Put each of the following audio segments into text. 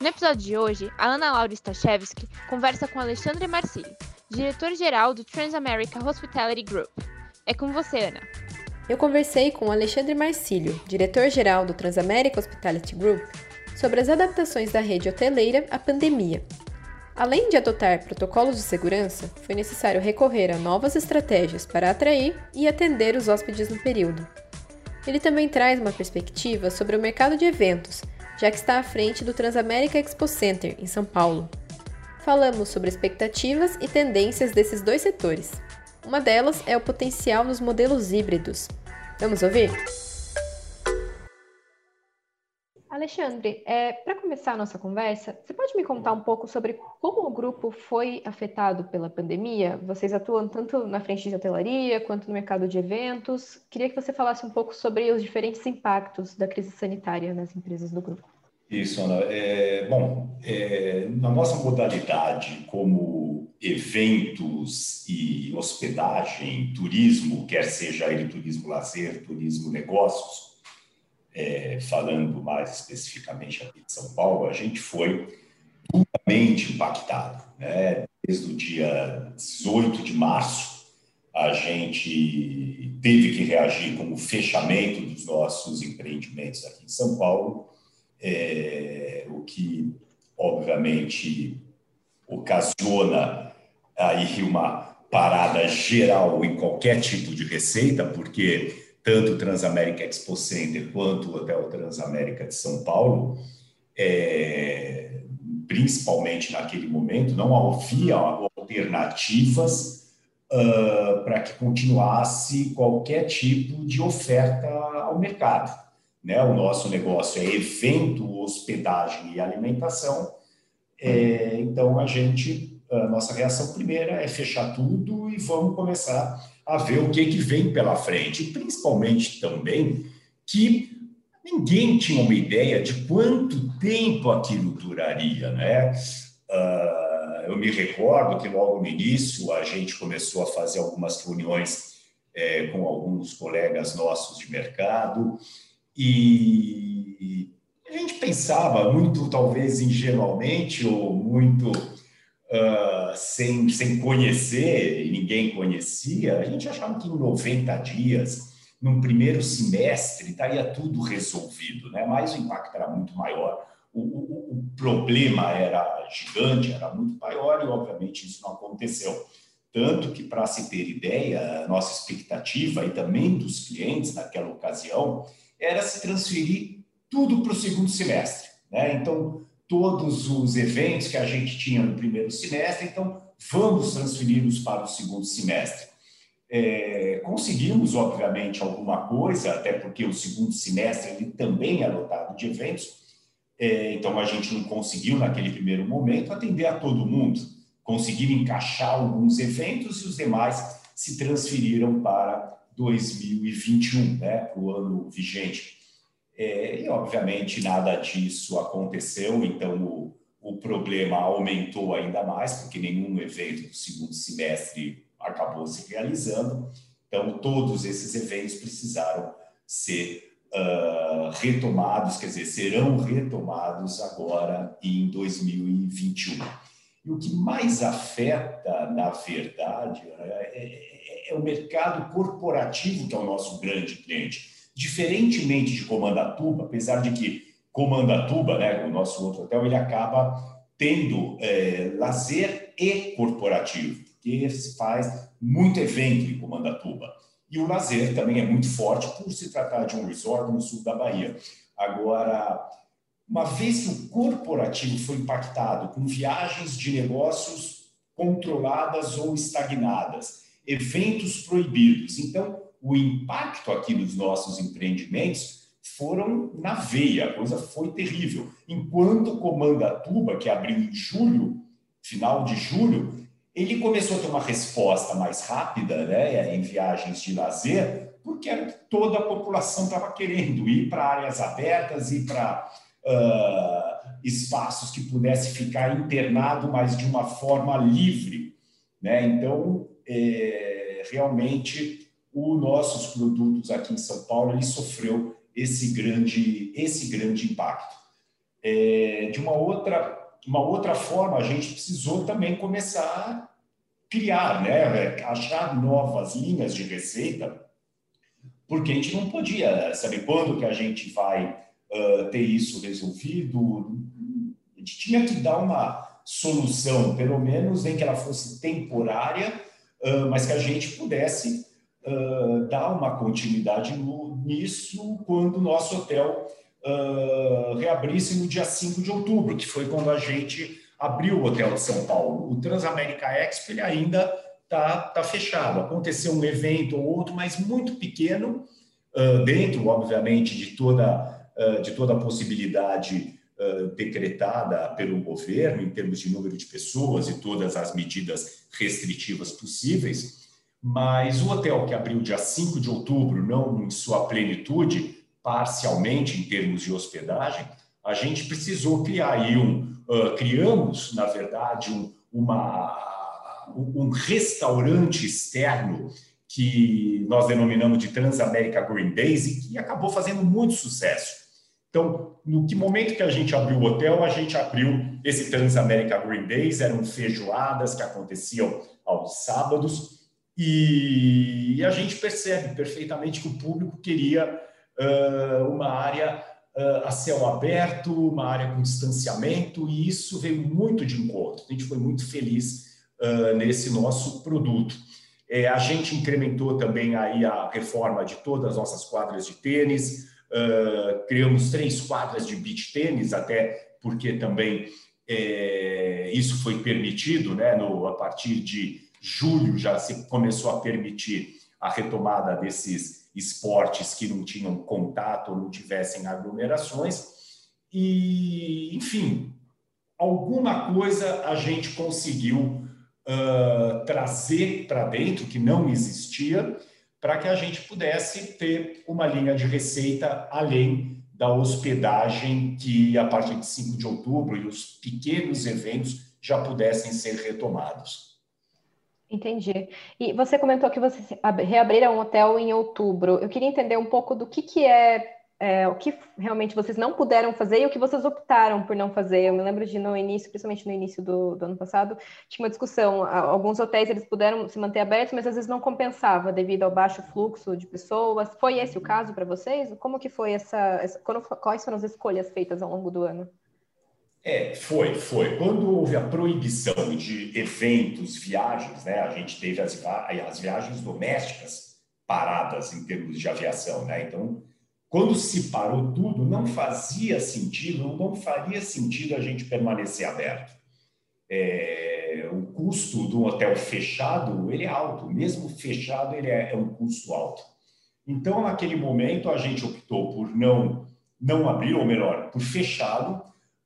No episódio de hoje, a Ana Laura Stachewski conversa com Alexandre Marcilli, diretor-geral do Transamerica Hospitality Group. É com você, Ana. Eu conversei com Alexandre Marcílio, diretor-geral do Transamerica Hospitality Group, sobre as adaptações da rede hoteleira à pandemia Além de adotar protocolos de segurança, foi necessário recorrer a novas estratégias para atrair e atender os hóspedes no período. Ele também traz uma perspectiva sobre o mercado de eventos, já que está à frente do Transamérica Expo Center, em São Paulo. Falamos sobre expectativas e tendências desses dois setores. Uma delas é o potencial dos modelos híbridos. Vamos ouvir? Alexandre, é, para começar a nossa conversa, você pode me contar um pouco sobre como o grupo foi afetado pela pandemia? Vocês atuam tanto na frente de hotelaria quanto no mercado de eventos. Queria que você falasse um pouco sobre os diferentes impactos da crise sanitária nas empresas do grupo. Isso, Ana. É, bom, é, na nossa modalidade como eventos e hospedagem, turismo, quer seja ele turismo lazer, turismo negócios, é, falando mais especificamente aqui de São Paulo, a gente foi duramente impactado. Né? Desde o dia 18 de março, a gente teve que reagir com o fechamento dos nossos empreendimentos aqui em São Paulo, é, o que, obviamente, ocasiona aí uma parada geral em qualquer tipo de receita, porque tanto o Transamérica Expo Center quanto o Hotel Transamérica de São Paulo, é, principalmente naquele momento, não havia alternativas uh, para que continuasse qualquer tipo de oferta ao mercado. Né? O nosso negócio é evento, hospedagem e alimentação, é, então a gente, a nossa reação primeira é fechar tudo e vamos começar a ver o que, que vem pela frente, principalmente também que ninguém tinha uma ideia de quanto tempo aquilo duraria, né? Uh, eu me recordo que logo no início a gente começou a fazer algumas reuniões é, com alguns colegas nossos de mercado e a gente pensava muito, talvez ingenuamente ou muito uh, sem, sem conhecer, ninguém conhecia, a gente achava que em 90 dias, num primeiro semestre, estaria tudo resolvido, né? mas o impacto era muito maior. O, o, o, problema era gigante, era muito maior, e obviamente isso não aconteceu. Tanto que, para se ter ideia, a nossa expectativa e também dos clientes naquela ocasião era se transferir tudo para o segundo semestre. Né? Então, todos os eventos que a gente tinha no primeiro semestre, então vamos transferi-los para o segundo semestre. É, conseguimos, obviamente, alguma coisa, até porque o segundo semestre ele também é lotado de eventos, é, então a gente não conseguiu, naquele primeiro momento, atender a todo mundo. Conseguimos encaixar alguns eventos e os demais se transferiram para 2021, né, para o ano vigente. É, e, obviamente, nada disso aconteceu, então o, o problema aumentou ainda mais, porque nenhum evento do segundo semestre acabou se realizando. Então, todos esses eventos precisaram ser uh, retomados, quer dizer, serão retomados agora em 2021. E o que mais afeta, na verdade, é, é, é o mercado corporativo, que é o nosso grande cliente Diferentemente de Comandatuba, apesar de que Comandatuba, né, o nosso outro hotel, ele acaba tendo é, lazer e corporativo, porque se faz muito evento em Comandatuba. E o lazer também é muito forte por se tratar de um resort no sul da Bahia. Agora, uma vez que o corporativo foi impactado com viagens de negócios controladas ou estagnadas, eventos proibidos, então o impacto aqui nos nossos empreendimentos foram na veia, a coisa foi terrível. Enquanto Comandatuba, que abriu em julho, final de julho, ele começou a ter uma resposta mais rápida né, em viagens de lazer, porque toda a população estava querendo ir para áreas abertas, ir para uh, espaços que pudesse ficar internado, mas de uma forma livre. Né? Então, é, realmente, os nossos produtos aqui em São Paulo ele sofreu esse grande, esse grande impacto. É, de uma outra, uma outra forma, a gente precisou também começar a criar, né, achar novas linhas de receita, porque a gente não podia saber quando que a gente vai uh, ter isso resolvido. A gente tinha que dar uma solução, pelo menos em que ela fosse temporária, uh, mas que a gente pudesse dar uma continuidade no, nisso quando o nosso hotel uh, reabrisse no dia 5 de outubro, que foi quando a gente abriu o Hotel de São Paulo. O Transamérica Expo ele ainda está tá fechado. Aconteceu um evento ou outro, mas muito pequeno, uh, dentro, obviamente, de toda, uh, de toda a possibilidade decretada pelo governo em termos de número de pessoas e todas as medidas restritivas possíveis. Mas o hotel que abriu dia 5 de outubro, não em sua plenitude, parcialmente em termos de hospedagem, a gente precisou criar aí um, uh, criamos, na verdade, um, uma, um restaurante externo que nós denominamos de Transamérica Green Days e que acabou fazendo muito sucesso. Então, no que momento que a gente abriu o hotel, a gente abriu esse Transamérica Green Days, eram feijoadas que aconteciam aos sábados, e, a gente percebe perfeitamente que o público queria uh, uma área uh, a céu aberto, uma área com distanciamento, e isso veio muito de encontro. A gente foi muito feliz uh, nesse nosso produto. É, a gente incrementou também aí a reforma de todas as nossas quadras de tênis, criamos três quadras de beach tênis, até porque também é, isso foi permitido né, no, a partir de julho já se começou a permitir a retomada desses esportes que não tinham contato não tivessem aglomerações. E, enfim, alguma coisa a gente conseguiu uh, trazer para dentro que não existia, para que a gente pudesse ter uma linha de receita além da hospedagem, que a partir de 5 de outubro e os pequenos eventos já pudessem ser retomados. Entendi. E você comentou que vocês reabriram um hotel em outubro. Eu queria entender um pouco do que, que é, é, o que realmente vocês não puderam fazer e o que vocês optaram por não fazer. Eu me lembro de no início, principalmente no início do, do ano passado, tinha uma discussão. Alguns hotéis eles puderam se manter abertos, mas às vezes não compensava devido ao baixo fluxo de pessoas. Foi esse o caso para vocês? Como que foi essa, essa quais foram as escolhas feitas ao longo do ano? É, foi, foi. Quando houve a proibição de eventos, viagens, né, a gente teve as, as viagens domésticas paradas em termos de aviação, né? Então, quando se parou tudo, não fazia sentido, não faria sentido a gente permanecer aberto. É, o custo de um hotel fechado, ele é alto, mesmo fechado, ele é, é um custo alto. Então, naquele momento, a gente optou por não, não abrir, ou melhor, por fechá-lo,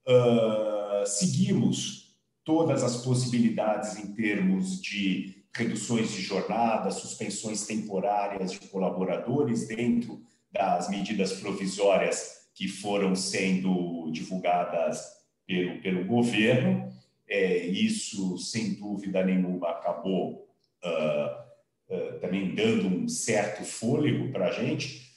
uh, seguimos todas as possibilidades em termos de reduções de jornada, suspensões temporárias de colaboradores dentro das medidas provisórias que foram sendo divulgadas pelo, pelo governo. É, isso, sem dúvida nenhuma, acabou uh, uh, também dando um certo fôlego para a gente.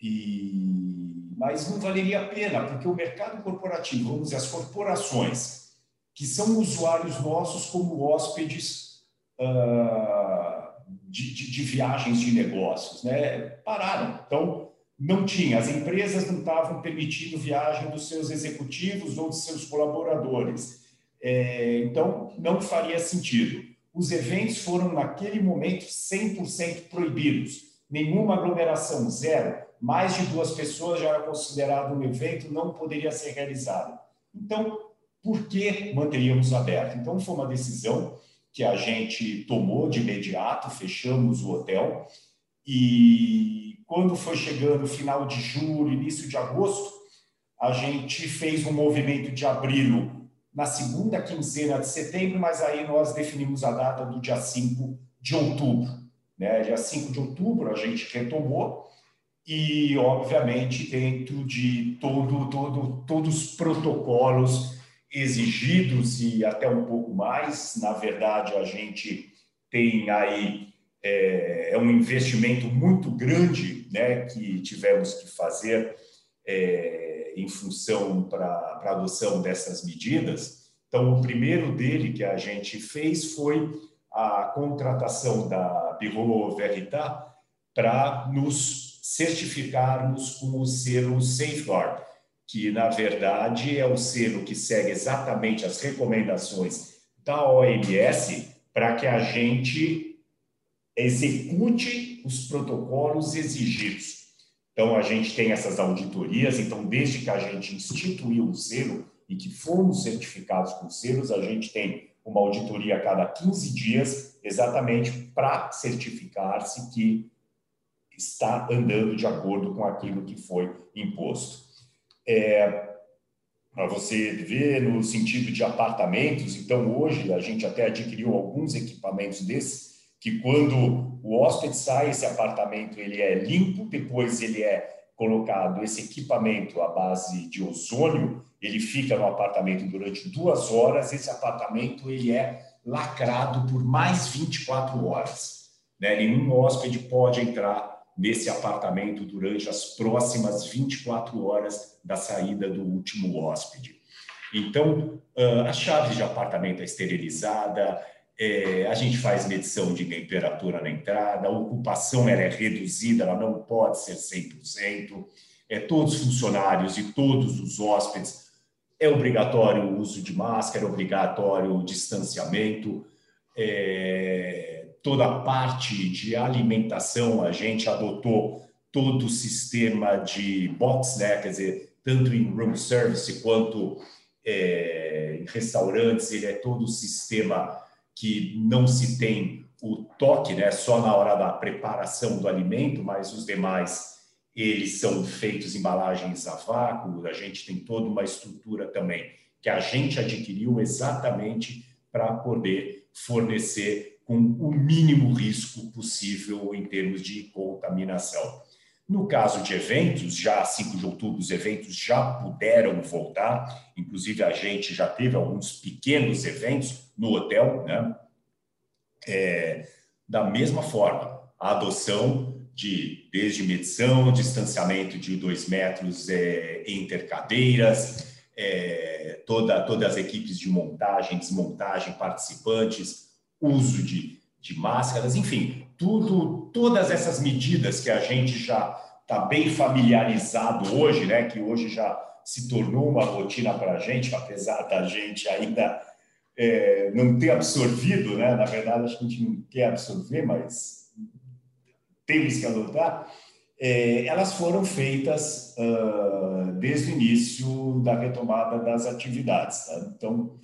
E mas não valeria a pena, porque o mercado corporativo, vamos dizer, as corporações, que são usuários nossos como hóspedes uh, de, de, de, viagens de negócios, né? pararam. Então, não tinha, as empresas não estavam permitindo viagem dos seus executivos ou dos seus colaboradores. É, então, não faria sentido. Os eventos foram, naquele momento, 100% proibidos. Nenhuma aglomeração, zero mais de duas pessoas já era considerado um evento, não poderia ser realizado. Então, por que manteríamos aberto? Então, foi uma decisão que a gente tomou de imediato, fechamos o hotel E quando foi chegando final de julho, início de agosto, a gente fez um movimento de abri-lo na segunda quinzena de setembro, mas aí nós definimos a data do dia 5 de outubro. Né? Dia 5 de outubro a gente retomou e, obviamente, dentro de todo, todo, todos os protocolos exigidos e até um pouco mais. Na verdade, a gente tem aí é, é um investimento muito grande né, que tivemos que fazer é, em função para a adoção dessas medidas. Então, o primeiro dele que a gente fez foi a contratação da Bureau Veritas para nos certificarmos com o selo Safeguard, que na verdade é o selo que segue exatamente as recomendações da OMS para que a gente execute os protocolos exigidos. Então, a gente tem essas auditorias. Então, desde que a gente instituiu o selo e que fomos certificados com selos, a gente tem uma auditoria a cada 15 dias, exatamente para certificar-se que está andando de acordo com aquilo que foi imposto. É, para você ver no sentido de apartamentos, então hoje a gente até adquiriu alguns equipamentos desses que quando o hóspede sai, esse apartamento ele é limpo, depois ele é colocado esse equipamento à base de ozônio, ele fica no apartamento durante duas horas, esse apartamento ele é lacrado por mais 24 horas. Né? Nenhum hóspede pode entrar nesse apartamento durante as próximas 24 horas da saída do último hóspede. Então, a chave de apartamento é esterilizada, é, a gente faz medição de temperatura na entrada, a ocupação ela é reduzida, ela não pode ser 100%. É, todos os funcionários e todos os hóspedes é obrigatório o uso de máscara, é obrigatório o distanciamento. É, toda a parte de alimentação, a gente adotou todo o sistema de box, né? quer dizer, tanto em room service quanto é, em restaurantes, ele é todo o sistema que não se tem o toque, né, só na hora da preparação do alimento, mas os demais eles são feitos em embalagens a vácuo. A gente tem toda uma estrutura também que a gente adquiriu exatamente para poder fornecer com o mínimo risco possível em termos de contaminação. No caso de eventos, já 5 de outubro, os eventos já puderam voltar, inclusive a gente já teve alguns pequenos eventos no hotel, né? É, da mesma forma, a adoção de desde medição, distanciamento de dois metros é, entre cadeiras, é, toda, todas as equipes de montagem, desmontagem, participantes, uso de, de máscaras, enfim, tudo, todas essas medidas que a gente já está bem familiarizado hoje, né, que hoje já se tornou uma rotina para a gente, apesar da gente ainda é, não ter absorvido, né, na verdade acho que a gente não quer absorver, mas temos que adotar, é, elas foram feitas uh, desde o início da retomada das atividades. Tá? Então,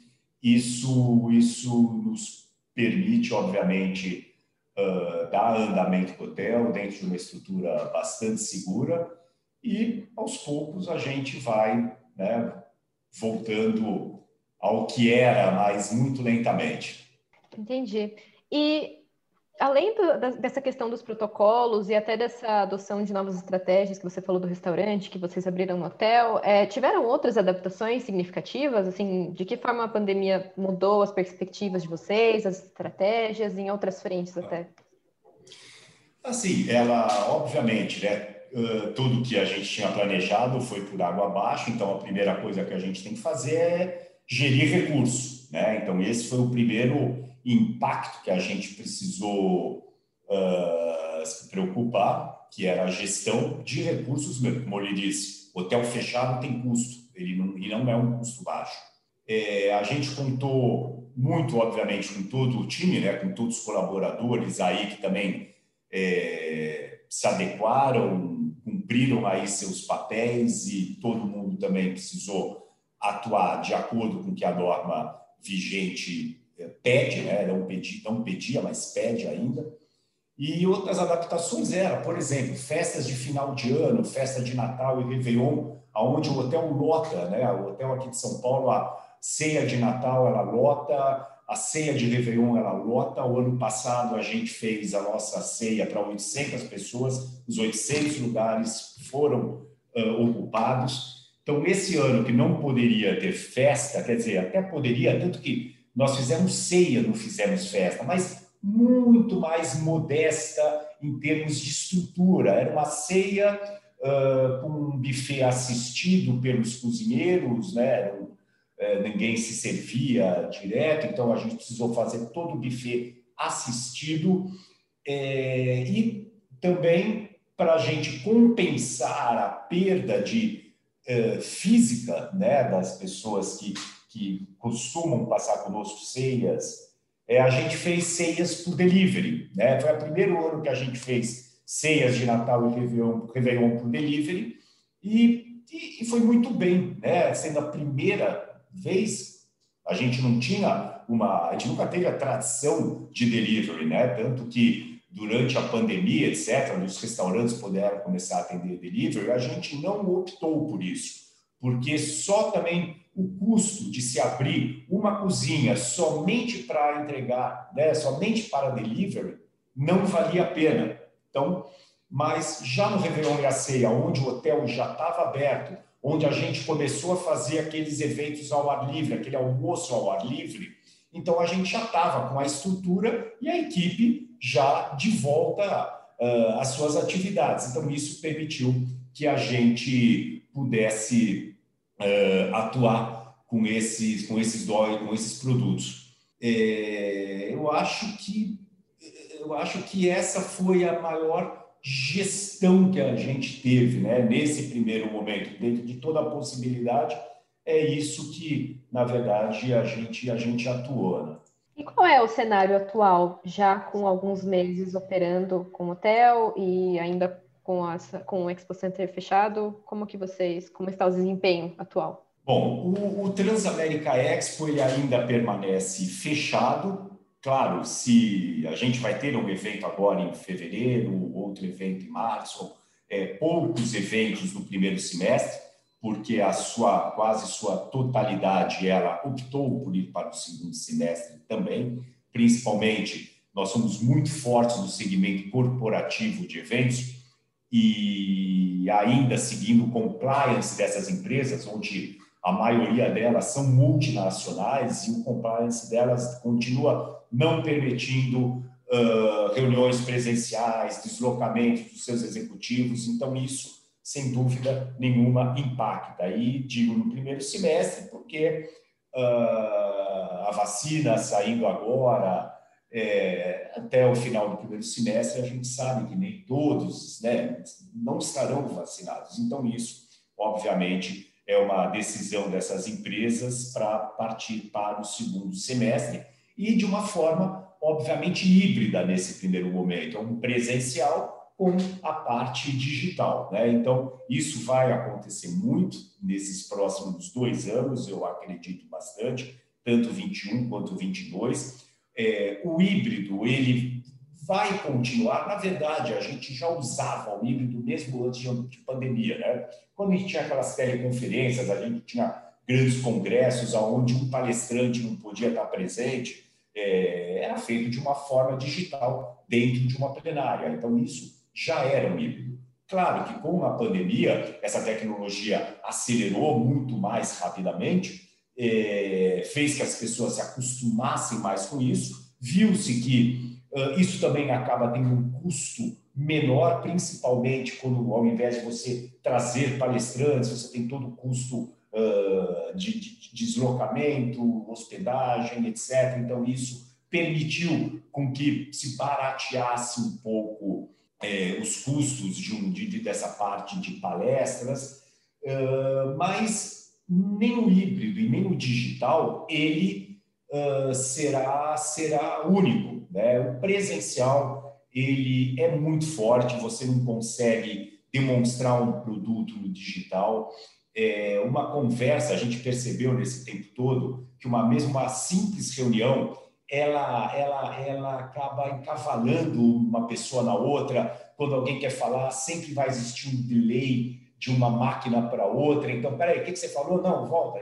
isso, isso nos permite, obviamente, uh, dar andamento para o hotel dentro de uma estrutura bastante segura e, aos poucos, a gente vai né, voltando ao que era, mas muito lentamente. Entendi. E além do, dessa questão dos protocolos e até dessa adoção de novas estratégias que você falou do restaurante, que vocês abriram no hotel, é, tiveram outras adaptações significativas? Assim, de que forma a pandemia mudou as perspectivas de vocês, as estratégias, em outras frentes até? Assim, ela, obviamente, né, tudo que a gente tinha planejado foi por água abaixo, então a primeira coisa que a gente tem que fazer é gerir recursos, né? Então esse foi o primeiro impacto que a gente precisou uh, se preocupar, que era a gestão de recursos, como ele disse, hotel fechado tem custo, ele não, e não é um custo baixo. É, a gente contou muito, obviamente, com todo o time, né, com todos os colaboradores aí que também é, se adequaram, cumpriram aí seus papéis e todo mundo também precisou atuar de acordo com o que a norma vigente pede, né? não, pedi, não pedia, mas pede ainda. E outras adaptações eram, por exemplo, festas de final de ano, festa de Natal e Réveillon, aonde o hotel lota, né? O hotel aqui de São Paulo, a ceia de Natal ela lota, a ceia de Réveillon ela lota. O ano passado a gente fez a nossa ceia para 800 pessoas, os 800 lugares foram uh, ocupados. Então, esse ano que não poderia ter festa, quer dizer, até poderia, tanto que nós fizemos ceia, não fizemos festa, mas muito mais modesta em termos de estrutura. Era uma ceia uh, com um buffet assistido pelos cozinheiros, né? uh, ninguém se servia direto, então a gente precisou fazer todo o buffet assistido é, e também para a gente compensar a perda de física né, das pessoas que, que costumam passar conosco ceias, é, a gente fez ceias por delivery. Né? Foi o primeiro ano que a gente fez ceias de Natal e Réveillon, Réveillon por delivery, e, e, e, foi muito bem, né? Sendo a primeira vez, a gente não tinha uma, a gente nunca teve a tradição de delivery, né? Tanto que durante a pandemia, etc., os restaurantes puderam começar a atender delivery, a gente não optou por isso, porque só também o custo de se abrir uma cozinha somente para entregar, né, somente para delivery, não valia a pena. Então, mas já no Réveillon e a Ceia, onde o hotel já estava aberto, onde a gente começou a fazer aqueles eventos ao ar livre, aquele almoço ao ar livre, então a gente já estava com a estrutura e a equipe já de volta uh, às suas atividades. Então isso permitiu que a gente pudesse uh, atuar com esses, com esses com esses produtos. É, eu acho que eu acho que essa foi a maior gestão que a gente teve né, nesse primeiro momento, dentro de toda a possibilidade, é isso que, na verdade, a gente, a gente atuou. Né? E qual é o cenário atual, já com alguns meses operando com hotel e ainda com, a, com o Expo Center fechado? Como que vocês, como está o desempenho atual? Bom, o, o Transamérica Expo ele ainda permanece fechado, Claro, se a gente vai ter um evento agora em fevereiro, outro evento em março, é, poucos eventos no primeiro semestre, porque a sua quase sua totalidade ela optou por ir para o segundo semestre também, principalmente nós somos muito fortes no segmento corporativo de eventos e ainda seguindo o compliance dessas empresas, onde a maioria delas são multinacionais e o compliance delas continua não permitindo uh, reuniões presenciais, deslocamentos dos seus executivos. Então, isso, sem dúvida nenhuma, impacta. E digo no primeiro semestre, porque uh, a vacina saindo agora, é, até o final do primeiro semestre, a gente sabe que nem todos né, não estarão vacinados. Então, isso, obviamente, é uma decisão dessas empresas para partir para o segundo semestre e de uma forma, obviamente, híbrida nesse primeiro momento, é um presencial com a parte digital. Né? Então, isso vai acontecer muito nesses próximos dois anos, eu acredito bastante, tanto 21 quanto 22. É, o híbrido, ele vai continuar. Na verdade, a gente já usava o híbrido mesmo antes de pandemia. Né? Quando a gente tinha aquelas teleconferências, a gente tinha grandes congressos onde um palestrante não podia estar presente, é, era feito de uma forma digital dentro de uma plenária. Então, isso já era um híbrido. Claro que com a pandemia, essa tecnologia acelerou muito mais rapidamente, é, fez que as pessoas se acostumassem mais com isso, viu-se que uh, isso também acaba tendo um custo menor, principalmente quando, ao invés de você trazer palestrantes, você tem todo o custo uh, de, de, deslocamento, hospedagem, etc. Então, isso permitiu com que se barateasse um pouco é, os custos de, de, dessa parte de palestras, uh, mas nem o híbrido e nem o digital, ele uh, será, será único. Né? O presencial, ele é muito forte, você não consegue demonstrar um produto no digital é, uma conversa, a gente percebeu nesse tempo todo que uma mesma simples reunião, ela, ela, ela acaba encavalando uma pessoa na outra. Quando alguém quer falar, sempre vai existir um delay de uma máquina para outra. Então, peraí, o que, que você falou? Não, volta.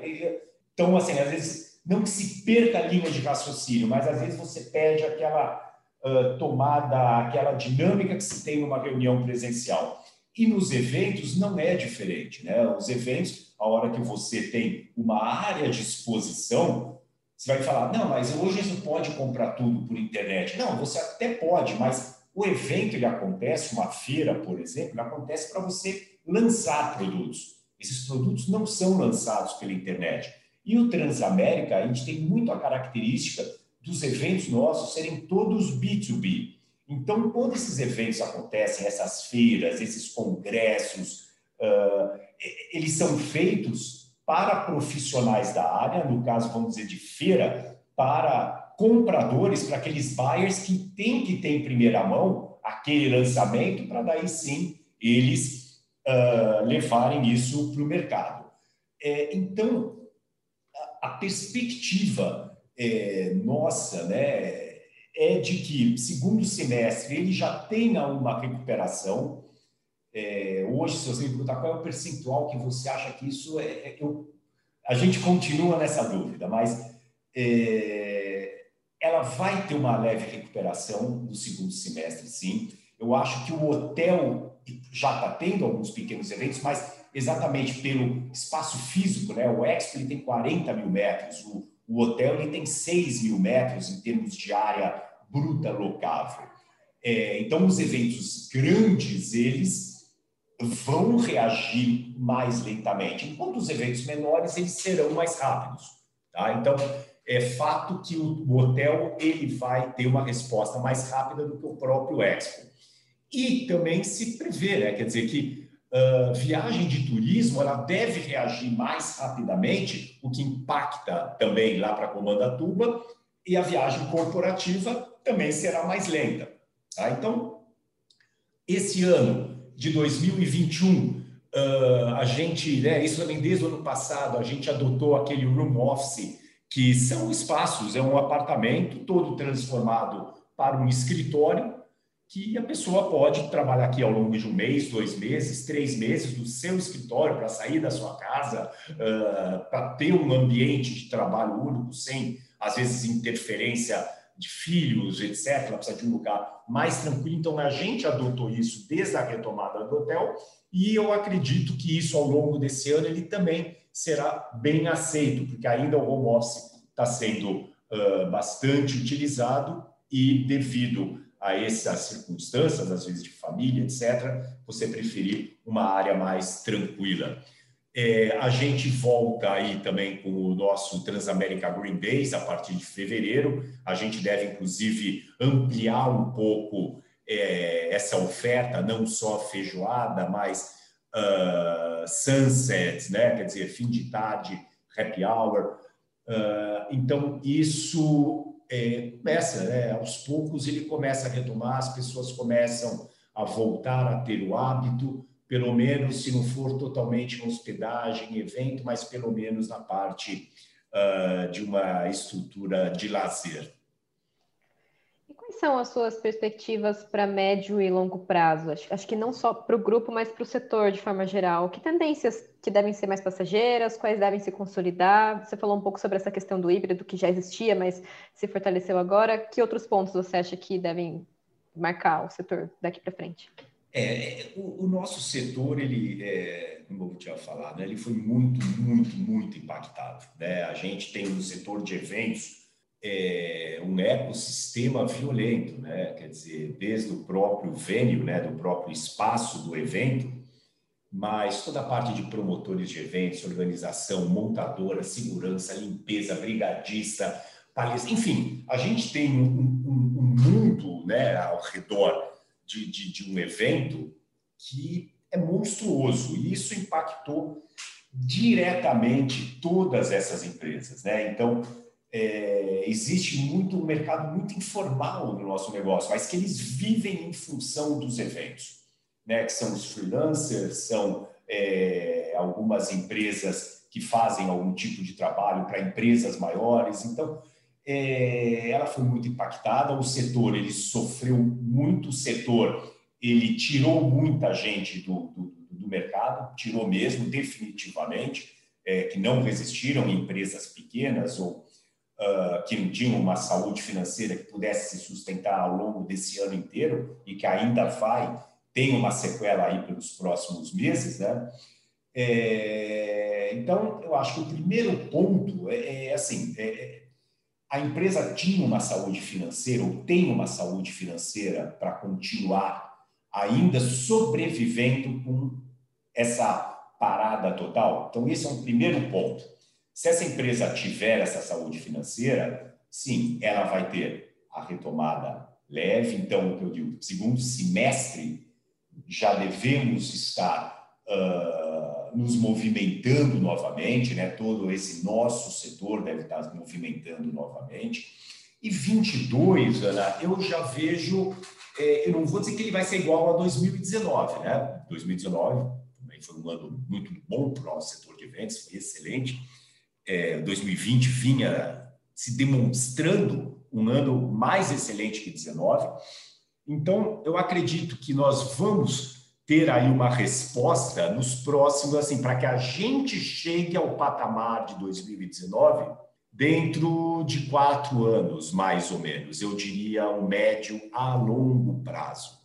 Então, assim, às vezes, não que se perca a linha de raciocínio, mas às vezes você perde aquela uh, tomada, aquela dinâmica que se tem numa reunião presencial. E nos eventos não é diferente, né? Os eventos, a hora que você tem uma área de exposição, você vai falar, não, mas hoje você pode comprar tudo por internet. Não, você até pode, mas o evento ele acontece, uma feira, por exemplo, ele acontece para você lançar produtos. Esses produtos não são lançados pela internet. E o Transamérica, a gente tem muito a característica dos eventos nossos serem todos B2B. Então, quando esses eventos acontecem, essas feiras, esses congressos, uh, eles são feitos para profissionais da área, no caso, vamos dizer, de feira, para compradores, para aqueles buyers que têm que ter em primeira mão aquele lançamento, para daí sim eles uh, levarem isso para o mercado. É, então, a, a perspectiva é, nossa, né, é de que, segundo semestre, ele já tenha uma recuperação. É, hoje, se você me perguntar qual é o percentual que você acha que isso é, é eu, a gente continua nessa dúvida, mas é, ela vai ter uma leve recuperação no segundo semestre, sim. Eu acho que o hotel já está tendo alguns pequenos eventos, mas exatamente pelo espaço físico, né? O Expo ele tem 40 mil metros, o, o hotel ele tem 6 mil metros em termos de área bruta locável. É, então, os eventos grandes, eles vão reagir mais lentamente, enquanto os eventos menores, eles serão mais rápidos. Tá? Então, é fato que o, hotel ele vai ter uma resposta mais rápida do que o próprio Expo. E também se prevê, né? quer dizer que uh, viagem de turismo ela deve reagir mais rapidamente, o que impacta também lá para Comandatuba, e a viagem corporativa também será mais lenta. Tá? Então, esse ano de 2021, uh, a gente, né, isso também desde o ano passado, a gente adotou aquele room office, que são espaços, é um apartamento todo transformado para um escritório, que a pessoa pode trabalhar aqui ao longo de um mês, dois meses, três meses do seu escritório para sair da sua casa, uh, para ter um ambiente de trabalho único, sem, às vezes, interferência de filhos, etc. Ela precisa de um lugar mais tranquilo. Então, a gente adotou isso desde a retomada do hotel e eu acredito que isso, ao longo desse ano, ele também será bem aceito, porque ainda o home office está sendo uh, bastante utilizado e, devido a essas circunstâncias, às vezes de família, etc., você preferir uma área mais tranquila. É, a gente volta aí também com o nosso Transamérica Green Days a partir de fevereiro. A gente deve, inclusive, ampliar um pouco é, essa oferta, não só feijoada, mas uh, sunset, né? quer dizer, fim de tarde, happy hour. Uh, então, isso é, começa, né? aos poucos ele começa a retomar, as pessoas começam a voltar a ter o hábito pelo menos, se não for totalmente uma hospedagem, evento, mas pelo menos na parte uh, de uma estrutura de lazer. Quais são as suas perspectivas para médio e longo prazo? Acho, acho que não só para o grupo, mas para o setor de forma geral. Que tendências que devem ser mais passageiras, quais devem se consolidar? Você falou um pouco sobre essa questão do híbrido que já existia, mas se fortaleceu agora. Que outros pontos você acha que devem marcar o setor daqui para frente? É, o, o, nosso setor, ele, é, como eu tinha falado, ele foi muito, muito, muito impactado. Né? A gente tem no setor de eventos é, um ecossistema violento, né? quer dizer, desde o próprio venue, né, do próprio espaço do evento, mas toda a parte de promotores de eventos, organização, montadora, segurança, limpeza, brigadista, palestra, enfim, a gente tem um, um, um mundo né, ao redor de, de, de um evento que é monstruoso e isso impactou diretamente todas essas empresas, né? Então é, existe muito um mercado muito informal no nosso negócio, mas que eles vivem em função dos eventos, né? Que são os freelancers, são é, algumas empresas que fazem algum tipo de trabalho para empresas maiores. Então é, ela foi muito impactada, o setor ele sofreu muito, o setor ele tirou muita gente do, do, do mercado, tirou mesmo, definitivamente, é, que não resistiram, empresas pequenas ou uh, que tinham uma saúde financeira que pudesse se sustentar ao longo desse ano inteiro e que ainda vai, tem uma sequela aí pelos próximos meses, né? É, então, eu acho que o primeiro ponto é, é assim: é, é a empresa tinha uma saúde financeira ou tem uma saúde financeira para continuar ainda sobrevivendo com essa parada total? Então, esse é um primeiro ponto. Se essa empresa tiver essa saúde financeira, sim, ela vai ter a retomada leve. Então, o que eu digo, segundo semestre, já devemos estar uh, nos movimentando novamente, né? Todo esse nosso setor deve estar se movimentando novamente. E 22, Ana, eu já vejo, é, eu não vou dizer que ele vai ser igual a 2019, né? 2019 também foi um ano muito bom para o nosso setor de eventos, foi excelente. É, 2020 vinha se demonstrando um ano mais excelente que 19. Então, eu acredito que nós vamos ter aí uma resposta nos próximos, assim, para que a gente chegue ao patamar de 2019 dentro de quatro anos, mais ou menos. Eu diria um médio a longo prazo.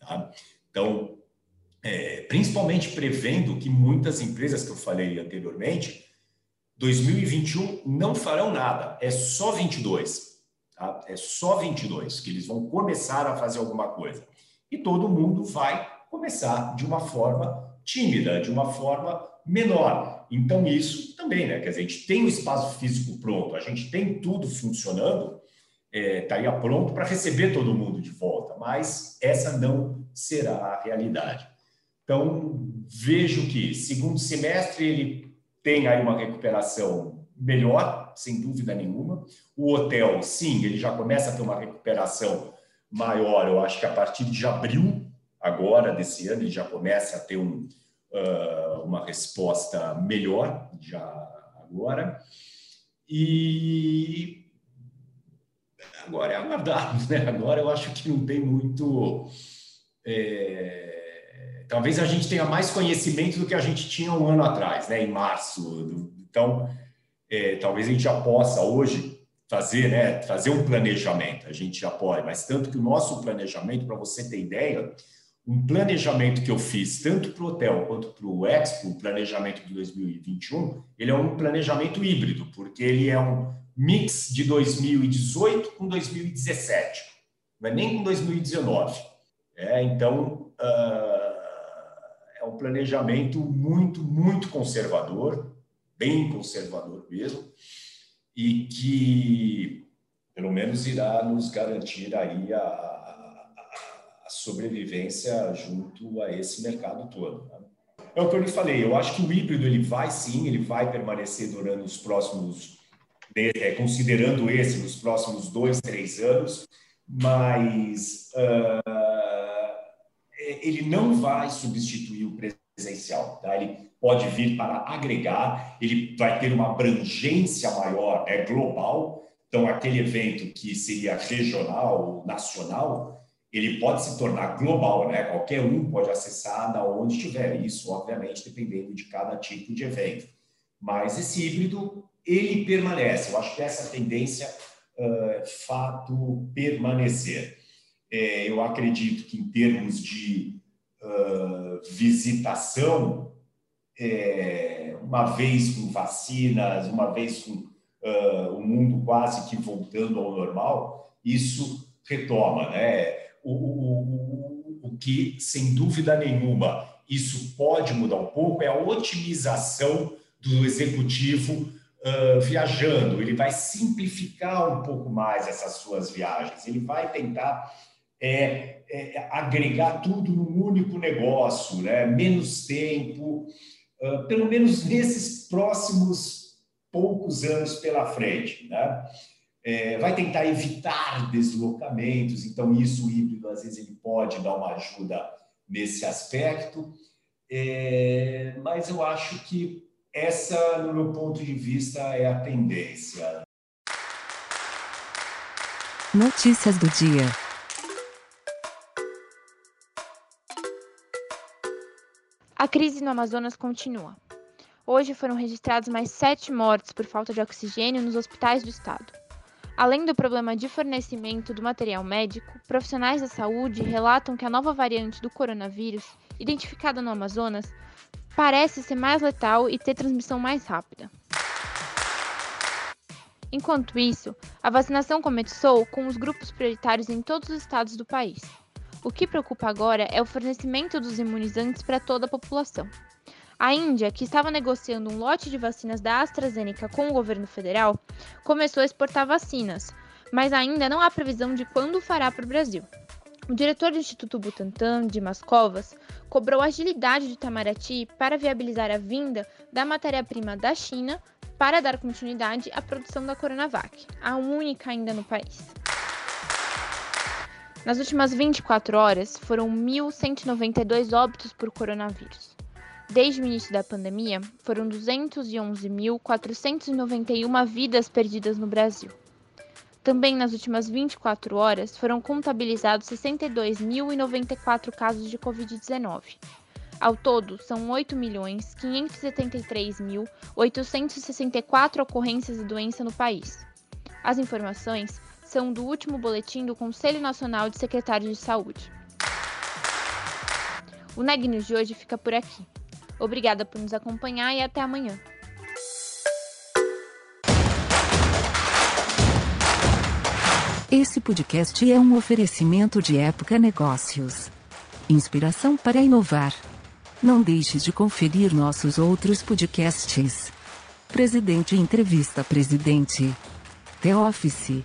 Tá? Então, é, principalmente prevendo que muitas empresas que eu falei anteriormente, 2021 não farão nada, é só 22, tá? É só 22 que eles vão começar a fazer alguma coisa. E todo mundo vai começar de uma forma tímida, de uma forma menor. Então, isso também, né? Quer dizer, a gente tem o espaço físico pronto, a gente tem tudo funcionando, estaria é, pronto para receber todo mundo de volta, mas essa não será a realidade. Então, vejo que segundo semestre ele tem aí uma recuperação melhor, sem dúvida nenhuma. O hotel, sim, ele já começa a ter uma recuperação maior, eu acho que a partir de abril agora desse ano ele já começa a ter um, uh, uma resposta melhor já agora. E agora é aguardar, né? Agora eu acho que não tem muito. É talvez a gente tenha mais conhecimento do que a gente tinha um ano atrás, né, em março. Então, é, talvez a gente já possa hoje fazer, né, fazer um planejamento. A gente já pode, mas tanto que o nosso planejamento, para você ter ideia, um planejamento que eu fiz tanto para o hotel quanto para o Expo, o planejamento de 2021, ele é um planejamento híbrido, porque ele é um mix de 2018 com 2017, não é nem com 2019. É, então, uh, um planejamento muito, muito conservador, bem conservador mesmo, e que, pelo menos, irá nos garantir aí a, a, sobrevivência junto a esse mercado todo. Né? É o que eu lhe falei, eu acho que o híbrido ele vai sim, ele vai permanecer durante os próximos, é, considerando esse, nos próximos dois, três anos, mas uh, ele não vai substituir o presencial. Tá? Ele pode vir para agregar, ele vai ter uma abrangência maior, é global. Então, aquele evento que seria regional, nacional, ele pode se tornar global, né? Qualquer um pode acessar da onde estiver. Isso, obviamente, dependendo de cada tipo de evento. Mas esse híbrido, ele permanece. Eu acho que essa tendência, uh, fato, permanecer. É, eu acredito que em termos de uh, visitação, é, uma vez com vacinas, uma vez com uh, o mundo quase que voltando ao normal, isso retoma, né? O, o, o, o que, sem dúvida nenhuma, isso pode mudar um pouco é a otimização do executivo uh, viajando. Ele vai simplificar um pouco mais essas suas viagens. Ele vai tentar é, é, agregar tudo num único negócio, né? menos tempo, uh, pelo menos nesses próximos poucos anos pela frente. Né? É, vai tentar evitar deslocamentos, então isso o híbrido às vezes ele pode dar uma ajuda nesse aspecto, é, mas eu acho que essa, no meu ponto de vista, é a tendência. Notícias do dia. A crise no Amazonas continua. Hoje foram registrados mais sete mortes por falta de oxigênio nos hospitais do estado. Além do problema de fornecimento do material médico, profissionais da saúde relatam que a nova variante do coronavírus, identificada no Amazonas, parece ser mais letal e ter transmissão mais rápida. Enquanto isso, a vacinação começou com os grupos prioritários em todos os estados do país. O que preocupa agora é o fornecimento dos imunizantes para toda a população. A Índia, que estava negociando um lote de vacinas da AstraZeneca com o governo federal, começou a exportar vacinas, mas ainda não há previsão de quando fará para o Brasil. O diretor do Instituto Butantan, Dimas Covas, cobrou agilidade de Itamaraty para viabilizar a vinda da matéria-prima da China para dar continuidade à produção da Coronavac, a única ainda no país. Nas últimas 24 horas, foram 1.192 óbitos por coronavírus. Desde o início da pandemia, foram 211.491 vidas perdidas no Brasil. Também nas últimas 24 horas foram contabilizados 62.094 casos de Covid-19. Ao todo, são 8.573.864 ocorrências de doença no país. As informações são do último boletim do Conselho Nacional de Secretários de Saúde. O Neg News de hoje fica por aqui. Obrigada por nos acompanhar e até amanhã. Esse podcast é um oferecimento de Época Negócios. Inspiração para inovar. Não deixe de conferir nossos outros podcasts. Presidente Entrevista Presidente. The Office.